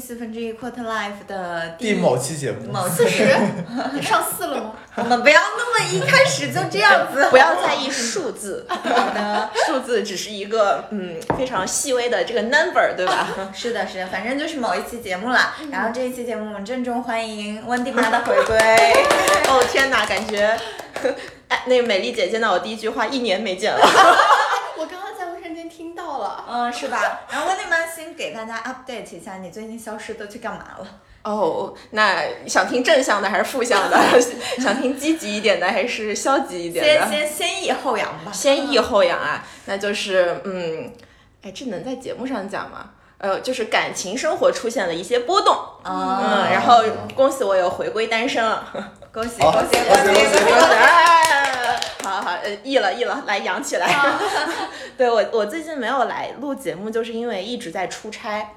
四分之一 quarter life 的第某期节目，某四十，，你上四了吗？我们不要那么一开始就这样子，不要在意数字，好的。数字只是一个嗯非常细微的这个 number，对吧？是的，是的，反正就是某一期节目啦。然后这一期节目，我们郑重欢迎温蒂妈的回归。哦天哪，感觉，哎，那个美丽姐见到我第一句话，一年没见了。听到了。嗯，是吧？然后温蒂妈先给大家 update 一下，你最近消失都去干嘛了？哦，那想听正向的还是负向的？想听积极一点的还是消极一点的？先先先抑后扬吧。先抑后扬啊，那就是嗯，哎，这能在节目上讲吗？呃，就是感情生活出现了一些波动，啊嗯，然后恭喜我又回归单身了，恭喜恭喜 恭喜恭喜好好，呃，易了易了，来扬起来。对我，我最近没有来录节目，就是因为一直在出差。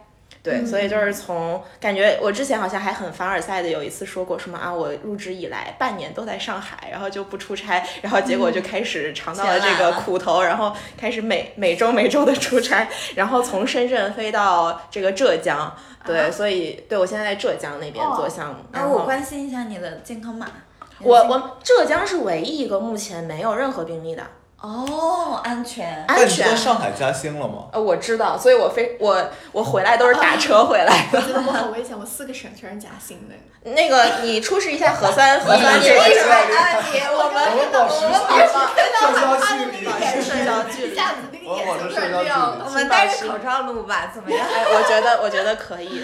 对，所以就是从感觉我之前好像还很凡尔赛的有一次说过什么啊，我入职以来半年都在上海，然后就不出差，然后结果就开始尝到了这个苦头，然后开始每每周每周的出差，然后从深圳飞到这个浙江，对，所以对我现在在浙江那边做项目。那然后我关心一下你的健康码。我我浙江是唯一一个目前没有任何病例的，哦，安全。安但你。上海嘉兴了吗？呃，我知道，所以我非我我回来都是打车回来的。我觉得我好危险，我四个省全是嘉兴的。那个你出示一下核酸核酸你这个为什么之类的。啊？你我们我们保持社交距离，社交距离一下子那个我保眼睛突持社交距然亮了。我们戴着口罩录吧，怎么样？哎，我觉得我觉得可以。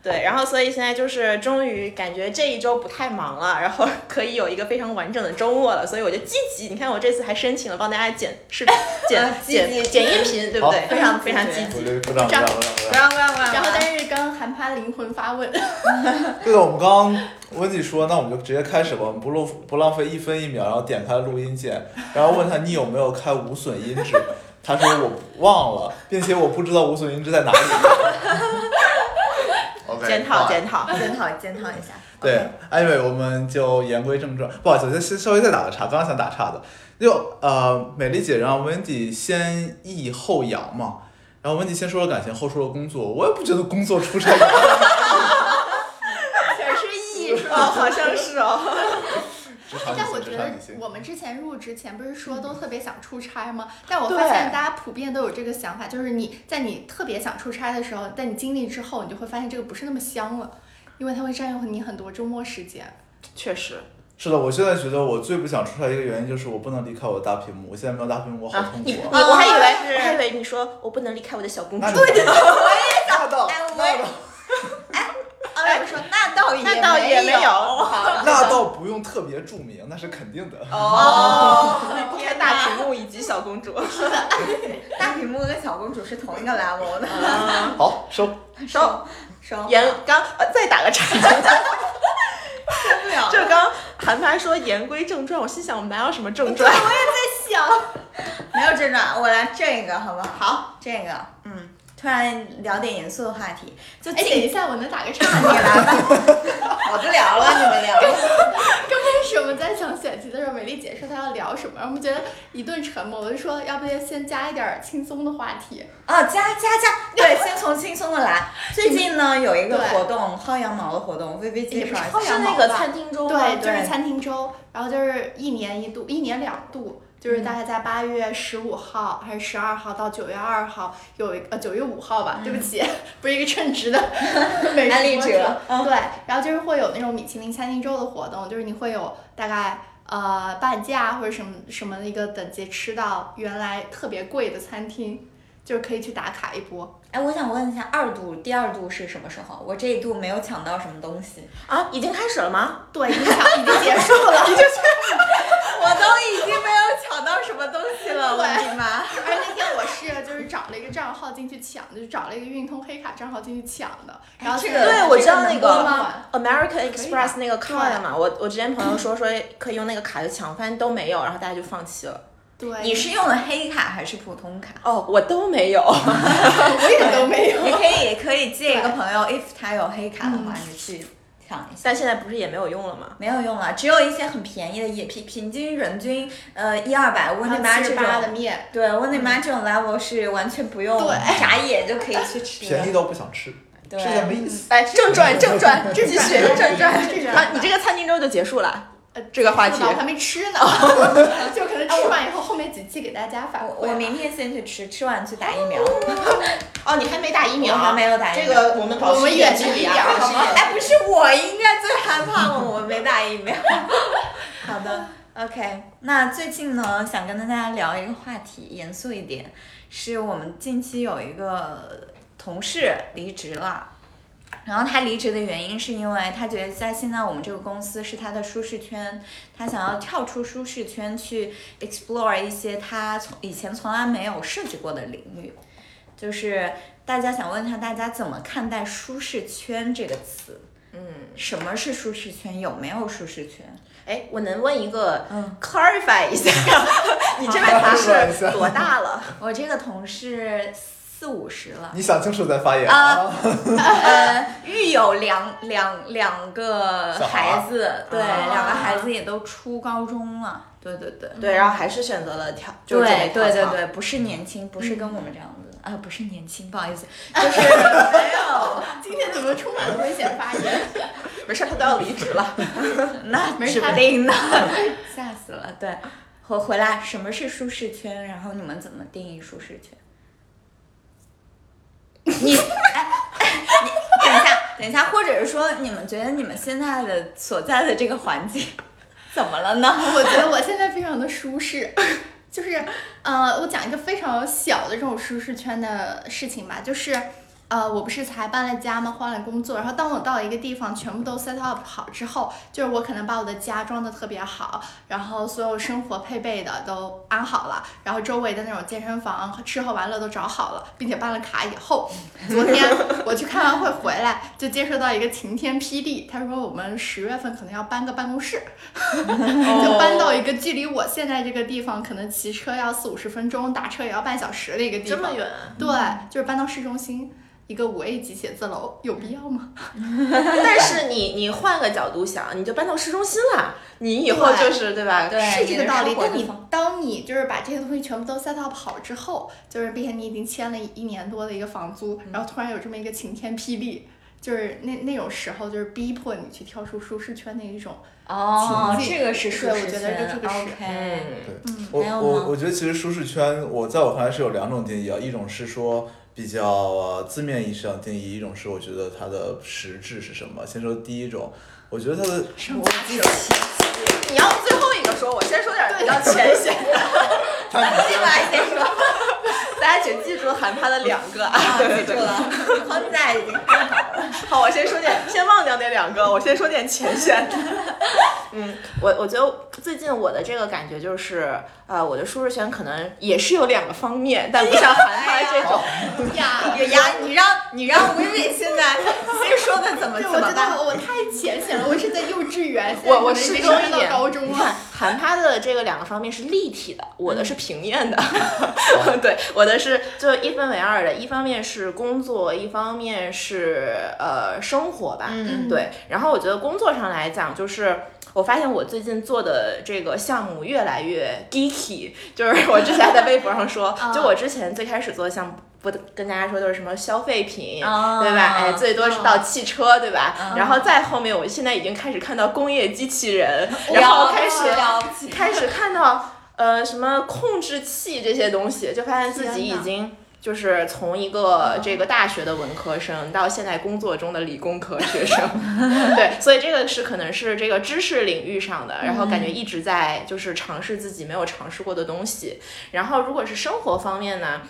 对，然后所以现在就是终于感觉这一周不太忙了，然后 可以有一个非常完整的周末了，所以我就积极。你看我这次还申请了帮大家剪视频、剪啊积极剪剪音频，对不对？非常非常积极。鼓掌鼓掌鼓掌鼓不掌。然后，但是刚韩趴灵魂发问，对的，我们刚刚温迪说，那我们就直接开始吧，我们不录不浪费一分一秒，然后点开录音键，然后问他你有没有开无损音质，他说我忘了，并且我不知道无损音质在哪里。OK，检讨检讨。检讨检讨一下。对，anyway，我们就言归正传。不好意思，先稍微再打个岔，刚刚想打岔的，就呃，美丽姐让 Wendy 先抑后扬嘛，然后 Wendy 先说了感情，后说了工作，我也不觉得工作出差有 全是抑是吧，但我觉得。我们之前入职前不是说都特别想出差吗？但我对发现大家普遍都有这个想法，就是你在你特别想出差的时候，在你经历之后，你就会发现这个不是那么香了，因为它会占用你很多周末时间。确实是的，我现在觉得我最不想出差一个原因就是我不能离开我的大屏幕，我现在没有大屏幕，我好啊，痛苦啊。我还以为还以为你说我不能离开我的小公主 呢。我也想到哎我哎，我说那倒也那倒也没有有。那倒不用特别著名，那是肯定的。哦，离开大屏幕以及小公主。大屏幕跟小公主是同一个 level 的。好，收。收收言刚呃再打个岔，受不了。就刚韩寒说言归正传，我心想我们哪有什么正传？我也在想，没有正传，我来这个好不好？好，这个，嗯，突然聊点严肃的话题，就哎，等一下，我能打个岔 你？来吧，我不聊了，你们聊。刚开始我们在想选题的时候，美丽姐说她要聊什么，然后我们觉得一顿沉默，我就说要不要先加一点儿轻松的话题。啊，加加加，对，先从轻松的来。最近呢有一个活动，薅羊毛的活动，微微介绍一下。薅羊是那个餐厅周？对，就是餐厅周，然后就是一年一度，一年两度，就是大概在八月十五号还是十二号到九月二号有一个呃九月五号吧，对不起，不是一个称职的 美食博者主。对，然后就是会有那种米其林餐厅周的活动，就是你会有大概。呃，半价或者什么什么的一个等级吃到原来特别贵的餐厅，就是可以去打卡一波。哎，我想问一下，二度第二度是什么时候？我这一度没有抢到什么东西，啊，已经开始了吗？对，已经抢，已经结束了。我都已经没有抢到什么东西了，我的妈！而 那天我是就是找了一个账号进去抢，就是找了一个运通黑卡账号进去抢的，然后这个对，我知道那个 American Express 那个 card 嘛，我我之前朋友说说可以用那个卡去抢，发现都没有，然后大家就放弃了。对，你是用的黑卡还是普通卡？哦，我都没有。我也都没有。你可以可以借一个朋友，if 他有黑卡的话，你去抢一下。但现在不是也没有用了吗？没有用了，只有一些很便宜的，也平平均人均呃一二百，温内妈这七十八的种，面，对温内妈这种 level 是完全不用对眨眼就可以去吃的。便宜到不想吃。对是一样的意思。哎，正转正转，继续正转。正传好，你这个餐厅之后就结束了。呃这个话题我还没吃呢，就可能吃完以后后面几期给大家反馈。我我明天先去吃，吃完去打疫苗。哦，你还没打疫苗？我还没有打疫这苗个我们保持我们远距离啊，好吗哎，不是我应该最害怕吗？我没打疫苗。好的，OK。那最近呢，想跟大家聊一个话题，严肃一点，是我们近期有一个同事离职了。然后他离职的原因是因为他觉得在现在我们这个公司是他的舒适圈，他想要跳出舒适圈去 explore 一些他从以前从来没有涉及过的领域。就是大家想问他，大家怎么看待舒适圈这个词？嗯，什么是舒适圈？有没有舒适圈？哎，我能问一个嗯 clarify 一下，你这位同事 多大了？我这个同事四五十了，你想清楚再发言啊呃，育有两两两个小孩孩子，对，啊两个孩子也都初高中了，对对对。对，然后还是选择了跳，就是这对对对对，不是年轻，不是跟我们这样子，啊，不是年轻，不好意思，就是没有，今天怎么充满了危险发言？没事，他都要离职了。那指不定呢，吓死了。对，回回来，什么是舒适圈？然后你们怎么定义舒适圈？你哎哎，你等一下，等一下，或者是说，你们觉得你们现在的所在的这个环境怎么了呢？我觉得我现在非常的舒适，就是呃，我讲一个非常小的这种舒适圈的事情吧，就是。呃，我不是才搬了家吗？换了工作，然后当我到一个地方，全部都 set up 好之后，就是我可能把我的家装的特别好，然后所有生活配备的都安好了，然后周围的那种健身房、吃喝玩乐都找好了，并且办了卡以后，昨天我去开完会回来，就接收到一个晴天霹雳，他说我们十月份可能要搬个办公室，就搬到一个距离我现在这个地方可能骑车要四五十分钟，打车也要半小时的一个地方。这么远，对，就是搬到市中心一个五 A 级写字楼，有必要吗？但是你你换个角度想，你就搬到市中心了，你以后就是对吧？对是这个道理但你当你就是把这些东西全部都塞到跑之后，就是并且你已经签了一年多的一个房租，然后突然有这么一个晴天霹雳。就是那那种时候，就是逼迫你去跳出舒适圈的一种，哦，情境这个是舒适对我觉得圈这个是 OK。嗯，对，我我我觉得其实舒适圈，我在我看来是有两种定义啊，一种是说比较呃字面意义上定义，一种是我觉得它的实质是什么。先说第一种，我觉得它的你要最后一个说，我先说点比较浅显的。这个还先说，大家请记住韩趴的两个啊。记住了，框架已经看好了。好，我先说点，先忘掉那两个，我先说点浅显的。嗯，我我觉得最近我的这个感觉就是，呃，我的舒适圈可能也是有两个方面，但不像韩寒这种。呀。有呀，你让你让薇薇现在先说的怎么对，我觉怎么办？得我太浅显了，我是在幼稚园，现在我我可能已适经升到中一点，高中了。韩趴的这个两个方面是立体的，我的是平面的。对，我的是就一分为二的，一方面是工作，一方面是呃生活吧。嗯对。然后我觉得工作上来讲，就是我发现我最近做的这个项目越来越 geeky，就是我之前还在微博上说，就我之前最开始做的项目。不跟大家说都是什么消费品，哦对吧？哎，最多是到汽车，对吧？嗯然后再后面，我现在已经开始看到工业机器人，然后开始开始看到呃什么控制器这些东西，就发现自己已经就是从一个这个大学的文科生到现在工作中的理工科学生，对，所以这个是可能是这个知识领域上的，然后感觉一直在就是尝试自己没有尝试过的东西。然后如果是生活方面呢？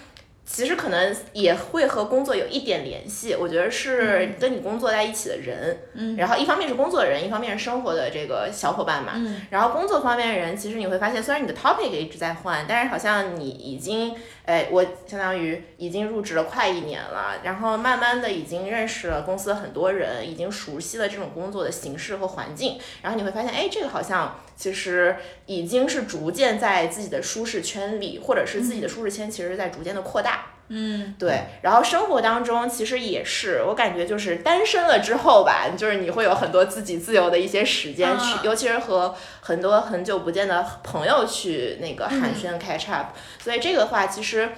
其实可能也会和工作有一点联系，我觉得是跟你工作在一起的人，嗯。然后一方面是工作的人，一方面是生活的这个小伙伴嘛，嗯。然后工作方面的人，其实你会发现，虽然你的 topic 一直在换，但是好像你已经，哎，我相当于已经入职了快一年了，然后慢慢的已经认识了公司很多人，已经熟悉了这种工作的形式和环境，然后你会发现，哎，这个好像其实已经是逐渐在自己的舒适圈里，或者是自己的舒适圈其实是在逐渐的扩大。嗯，对，然后生活当中其实也是，我感觉就是单身了之后吧，就是你会有很多自己自由的一些时间去，嗯尤其是和很多很久不见的朋友去那个寒暄 catch up，、所以这个的话其实。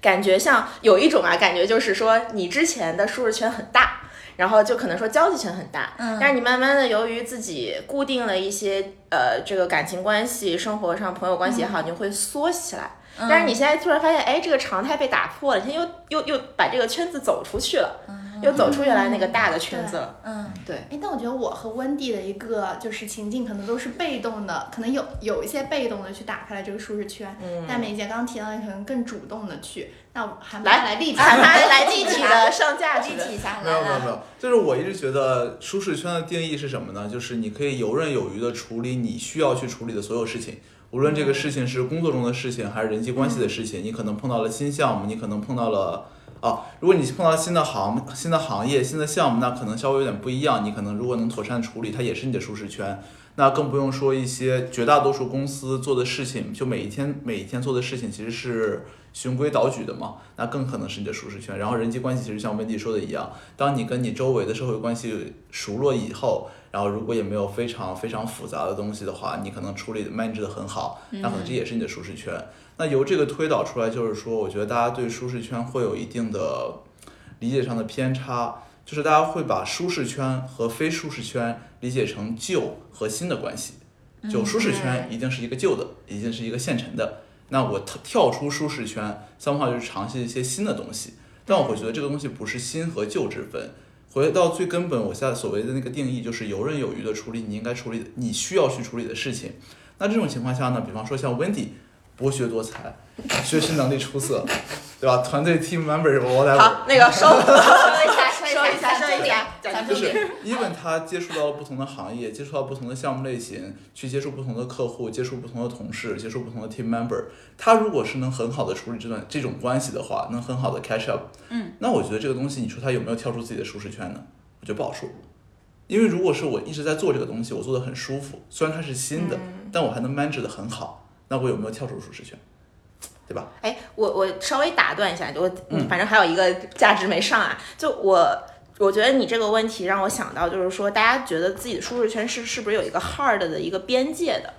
感觉像有一种啊，感觉就是说你之前的舒适圈很大。然后就可能说交际圈很大，嗯但是你慢慢的由于自己固定了一些呃这个感情关系、生活上朋友关系也好，你就会缩起来。但是你现在突然发现，哎，这个常态被打破了，你现在又又又把这个圈子走出去了，又走出原来那个大的圈子了。嗯对，哎，但我觉得我和温蒂的一个就是情境，可能都是被动的，可能有有一些被动的去打开了这个舒适圈，嗯。但美姐刚刚提到的可能更主动的去。那我还来来立体，来立体的上价值的具体一下 没有，没有没有，就是我一直觉得舒适圈的定义是什么呢？就是你可以游刃有余的处理你需要去处理的所有事情，无论这个事情是工作中的事情还是人际关系的事情，你可能碰到了新项目，你可能碰到了。哦，如果你碰到新的行、新的行业、新的项目，那可能稍微有点不一样。你可能如果能妥善处理，它也是你的舒适圈。那更不用说一些绝大多数公司做的事情，就每一天每一天做的事情其实是循规蹈矩的嘛，那更可能是你的舒适圈。然后人际关系其实像温迪说的一样，当你跟你周围的社会关系熟络以后，然后如果也没有非常非常复杂的东西的话，你可能处理 manage 的很好，那可能这也是你的舒适圈。那由这个推导出来，就是说，我觉得大家对舒适圈会有一定的理解上的偏差，就是大家会把舒适圈和非舒适圈理解成旧和新的关系。就舒适圈一定是一个旧的，一定是一个现成的。那我跳跳出舒适圈，三号就是尝试一些新的东西。但我会觉得这个东西不是新和旧之分，回到最根本，我现在所谓的那个定义就是游刃有余的处理你应该处理的、你需要去处理的事情。那这种情况下呢，比方说像 Wendy，博学多才，学习能力出色，对吧？团队 team member 我来好，那个收收一下，稍微一下，收一下，讲就。是 even 他接触到了不同的行业，接触到不同的项目类型，去接触不同的客户，接触不同的同事，接触不同的 team member。他如果是能很好的处理这段这种关系的话，能很好的 catch up，嗯，那我觉得这个东西，你说他有没有跳出自己的舒适圈呢？我觉得不好说。因为如果是我一直在做这个东西，我做的很舒服，虽然它是新的，但我还能 manage 的很好，那我有没有跳出舒适圈？对吧？哎，我我稍微打断一下，我嗯反正还有一个价值没上啊，就我。我觉得你这个问题让我想到，就是说，大家觉得自己的舒适圈是是不是有一个 hard 的一个边界的，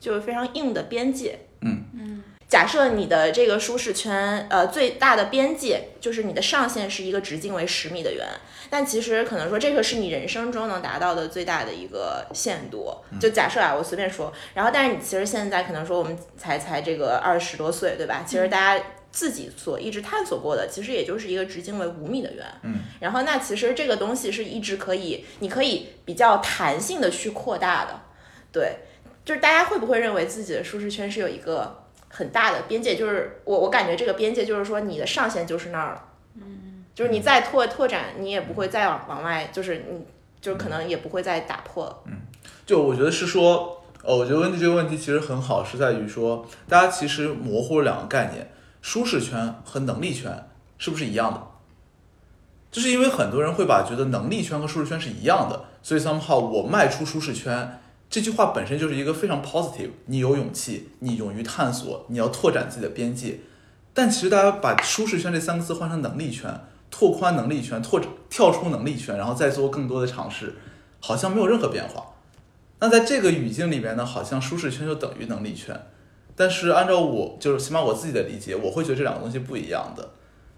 就是非常硬的边界。嗯嗯。假设你的这个舒适圈，呃，最大的边界就是你的上限是一个直径为十米的圆，但其实可能说这个是你人生中能达到的最大的一个限度。就假设啊，我随便说，然后但是你其实现在可能说我们才才这个二十多岁，对吧？其实大家自己所一直探索过的，其实也就是一个直径为五米的圆。嗯。然后那其实这个东西是一直可以，你可以比较弹性的去扩大的。对，就是大家会不会认为自己的舒适圈是有一个很大的边界？就是我我感觉这个边界就是说你的上限就是那儿了。嗯。就是你再拓拓展，你也不会再往往外，就是你就是可能也不会再打破了。嗯就我觉得是说，呃，我觉得问题这个问题其实很好，是在于说，大家其实模糊了两个概念，舒适圈和能力圈是不是一样的？就是因为很多人会把觉得能力圈和舒适圈是一样的，所以 somehow 我迈出舒适圈这句话本身就是一个非常 positive，你有勇气，你勇于探索，你要拓展自己的边界。但其实大家把舒适圈这三个字换成能力圈，拓宽能力圈，拓展跳出能力圈，然后再做更多的尝试，好像没有任何变化。那在这个语境里面呢，好像舒适圈就等于能力圈，但是按照我就是起码我自己的理解，我会觉得这两个东西不一样的。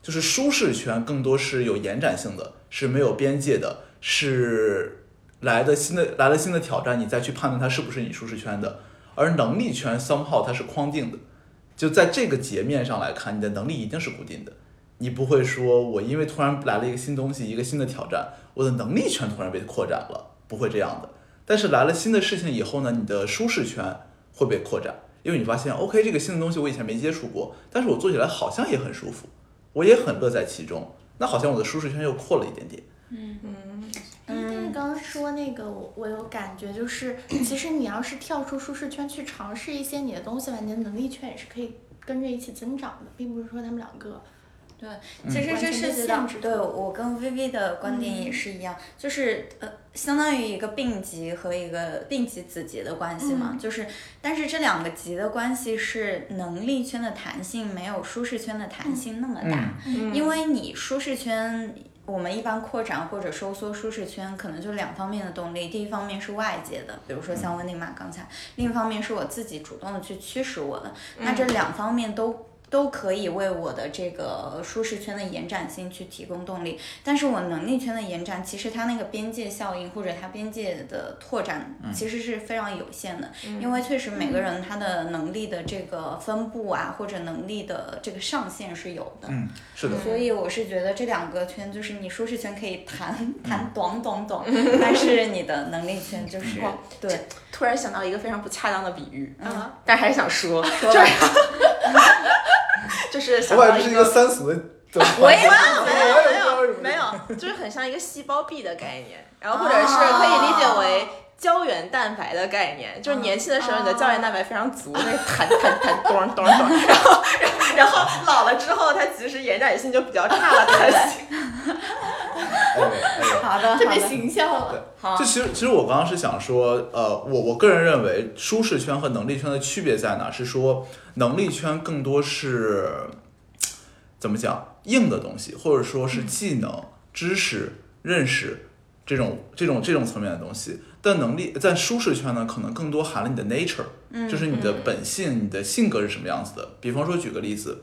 就是舒适圈更多是有延展性的，是没有边界的，是来的新的来了新的挑战，你再去判断它是不是你舒适圈的。而能力圈 somehow 它是框定的，就在这个截面上来看，你的能力一定是固定的。你不会说我因为突然来了一个新东西，一个新的挑战，我的能力圈突然被扩展了，不会这样的。但是来了新的事情以后呢，你的舒适圈会被扩展，因为你发现 OK 这个新的东西我以前没接触过，但是我做起来好像也很舒服，我也很乐在其中，那好像我的舒适圈又扩了一点点。嗯，但是刚刚说那个，我我有感觉，就是其实你要是跳出舒适圈去尝试一些你的东西吧，你的能力圈也是可以跟着一起增长的，并不是说他们两个对，其实这是限制对我跟 VV 的观点也是一样，就是呃，相当于一个并级和一个并级子级的关系嘛，嗯就是但是这两个级的关系是能力圈的弹性没有舒适圈的弹性那么大，嗯因为你舒适圈。我们一般扩展或者收缩舒适圈，可能就两方面的动力。第一方面是外界的，比如说像温妮玛刚才；另一方面是我自己主动的去驱使我的。那这两方面都都可以为我的这个舒适圈的延展性去提供动力，但是我能力圈的延展，其实它那个边界效应或者它边界的拓展，其实是非常有限的，因为确实每个人他的能力的这个分布啊，或者能力的这个上限是有的。嗯，是的。所以我是觉得这两个圈，就是你舒适圈可以谈谈短短短，但是你的能力圈就是对。突然想到一个非常不恰当的比喻，嗯，但还是想说，说就是 就是想到我感觉是一个三俗的。我也没有没有没有，就是很像一个细胞壁的概念，然后或者是可以理解为胶原蛋白的概念，就是年轻的时候你的胶原蛋白非常足，那弹弹弹咚咚咚，然后然后老了之后它其实延展性就比较差了，对。哎哎好的，特别形象了。对，好。就其实其实我刚刚是想说，呃，我我个人认为舒适圈和能力圈的区别在哪？是说能力圈更多是 怎么讲硬的东西，或者说是技能、知识、认识这种这种这种层面的东西。但能力在舒适圈呢，可能更多含了你的 nature，就是你的本性、你的性格是什么样子的。比方说，举个例子，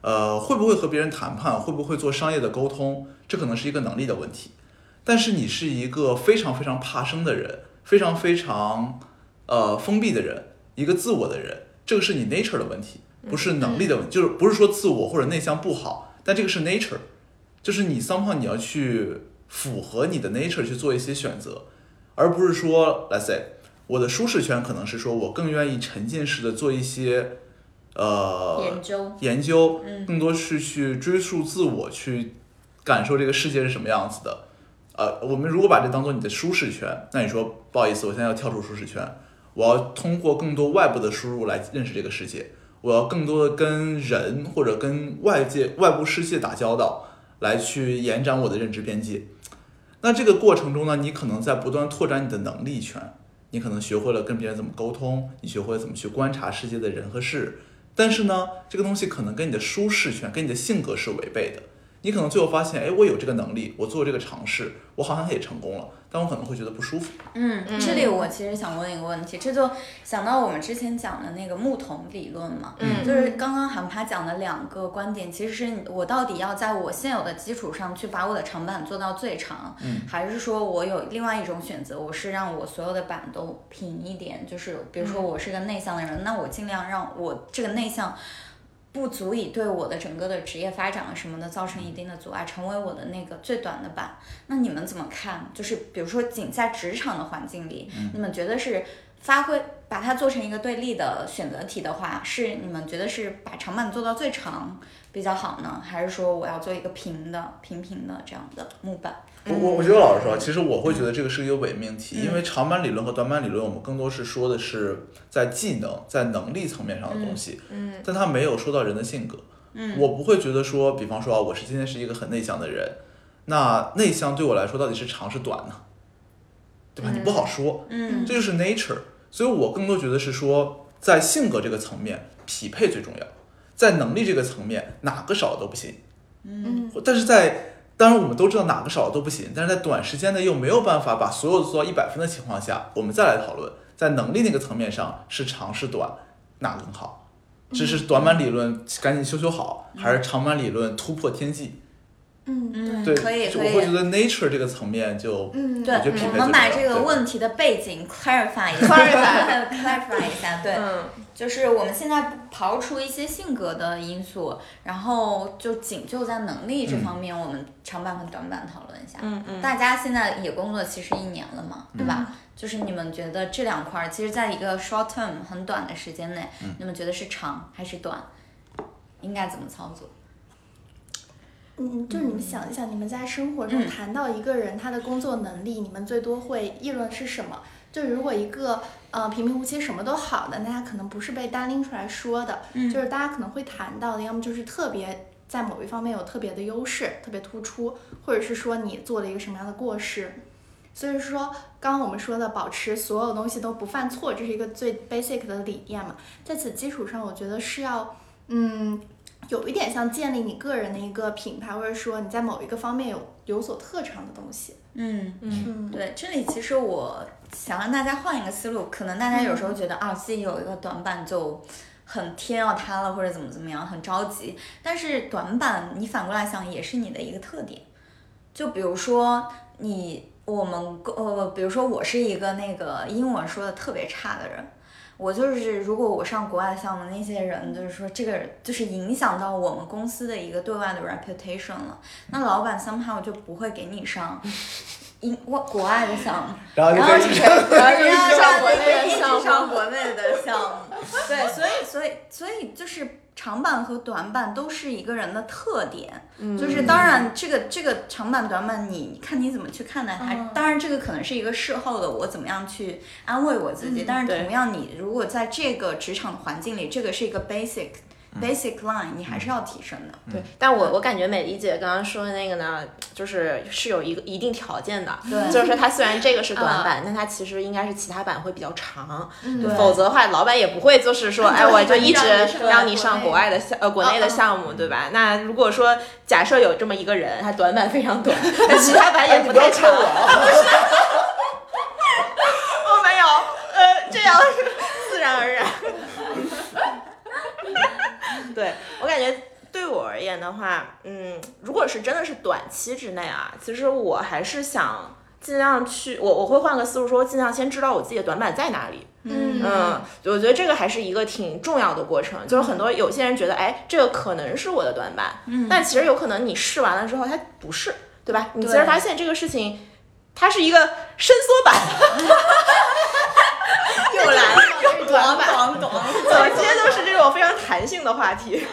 呃，会不会和别人谈判，会不会做商业的沟通，这可能是一个能力的问题。但是你是一个非常非常怕生的人，非常非常呃封闭的人，一个自我的人，这个是你 nature 的问题，不是能力的问题，就是不是说自我或者内向不好，但这个是 nature，就是你 somehow 你要去符合你的 nature 去做一些选择，而不是说 let's say 我的舒适圈可能是说我更愿意沉浸式的做一些呃研究，研究，嗯更多是去追溯自我，去感受这个世界是什么样子的。呃，我们如果把这当做你的舒适圈，那你说不好意思，我现在要跳出舒适圈，我要通过更多外部的输入来认识这个世界，我要更多的跟人或者跟外界外部世界打交道，来去延展我的认知边界。那这个过程中呢，你可能在不断拓展你的能力圈，你可能学会了跟别人怎么沟通，你学会了怎么去观察世界的人和事。但是呢，这个东西可能跟你的舒适圈、跟你的性格是违背的。你可能最后发现，哎，我有这个能力，我做这个尝试，我好像也成功了，但我可能会觉得不舒服。嗯，这里我其实想问一个问题，这就想到我们之前讲的那个木桶理论嘛，嗯就是刚刚韩帕讲的两个观点，其实是我到底要在我现有的基础上去把我的长板做到最长，嗯还是说我有另外一种选择，我是让我所有的板都平一点，就是比如说我是个内向的人，那我尽量让我这个内向。不足以对我的整个的职业发展啊什么的造成一定的阻碍，成为我的那个最短的板。那你们怎么看？就是比如说仅在职场的环境里，你们觉得是发挥把它做成一个对立的选择题的话，是你们觉得是把长板做到最长比较好呢，还是说我要做一个平的平平的这样的木板？我我我觉得老实说，其实我会觉得这个是一个伪命题，嗯因为长板理论和短板理论，我们更多是说的是在技能、在能力层面上的东西，嗯但它没有说到人的性格。嗯我不会觉得说，比方说啊，我是今天是一个很内向的人，那内向对我来说到底是长是短呢？对吧？你不好说，嗯这就是 nature。所以我更多觉得是说，在性格这个层面，匹配最重要；在能力这个层面，哪个少都不行。嗯但是在当然我们都知道哪个少了都不行，但是在短时间内又没有办法把所有做到一百分的情况下，我们再来讨论在能力那个层面上是长是短哪个更好？这是短板理论赶紧修修好，还是长板理论突破天际？嗯嗯，对，可以可以我会觉。得 nature 这个层面就嗯，对，我们把这个问题的背景 clarify 一下 Clarify，clarify 一下，对，嗯就是我们现在刨除一些性格的因素，然后就仅就在能力这方面，我们长板和短板讨论一下。嗯嗯，大家现在也工作其实一年了嘛，对吧？就是你们觉得这两块儿，其实在一个 short term 很短的时间内，你们觉得是长还是短？应该怎么操作？嗯，就是你们想一想，你们在生活中嗯谈到一个人他的工作能力，你们最多会议论是什么？就如果一个呃平平无奇什么都好的，那他可能不是被单拎出来说的，嗯就是大家可能会谈到的，要么就是特别在某一方面有特别的优势，特别突出，或者是说你做了一个什么样的过失。所以说，刚刚我们说的保持所有东西都不犯错，这是一个最 basic 的理念嘛。在此基础上，我觉得是要，嗯，有一点像建立你个人的一个品牌，或者说你在某一个方面有有所特长的东西。嗯，嗯，对，这里其实我想让大家换一个思路，可能大家有时候觉得啊，自己有一个短板就很天要塌了或者怎么怎么样，很着急。但是短板你反过来想也是你的一个特点，就比如说你我们呃，比如说我是一个那个英文说的特别差的人。我就是，如果我上国外项目，那些人就是说，这个就是影响到我们公司的一个对外的 reputation 了。那老板 somehow 就不会给你上英国国外的项目，然后就然后就可以可以，然后就一直上国内的一直项目上国内的项目。对，所以所以所以就是长板和短板都是一个人的特点。就是当然这个这个长板短板你看你怎么去看待它。嗯当然这个可能是一个事后的我怎么样去安慰我自己，但是同样你如果在这个职场环境里，这个是一个 basic。Basic line 你还是要提升的，对，但我我感觉美丽姐刚刚说的那个呢，就是是有一个一定条件的，对就是说它虽然这个是短板，但它其实应该是其他板会比较长，嗯否则的话，老板也不会就是说，哎，我就一直让你上国国外的项呃国内的项目，对吧？那如果说假设有这么一个人，他短板非常短，但其他板也不太长，我啊。我没有，呃，这样自然而然。对我感觉，对我而言的话，嗯，如果是真的是短期之内啊，其实我还是想尽量去，我我会换个思路说，尽量先知道我自己的短板在哪里。嗯嗯，我觉得这个还是一个挺重要的过程。就是很多有些人觉得，哎，这个可能是我的短板，嗯但其实有可能你试完了之后，它不是，对吧？你其实发现这个事情，它是一个伸缩版。又来了，短板。懂懂怎么今天都是这种非常弹性的话题？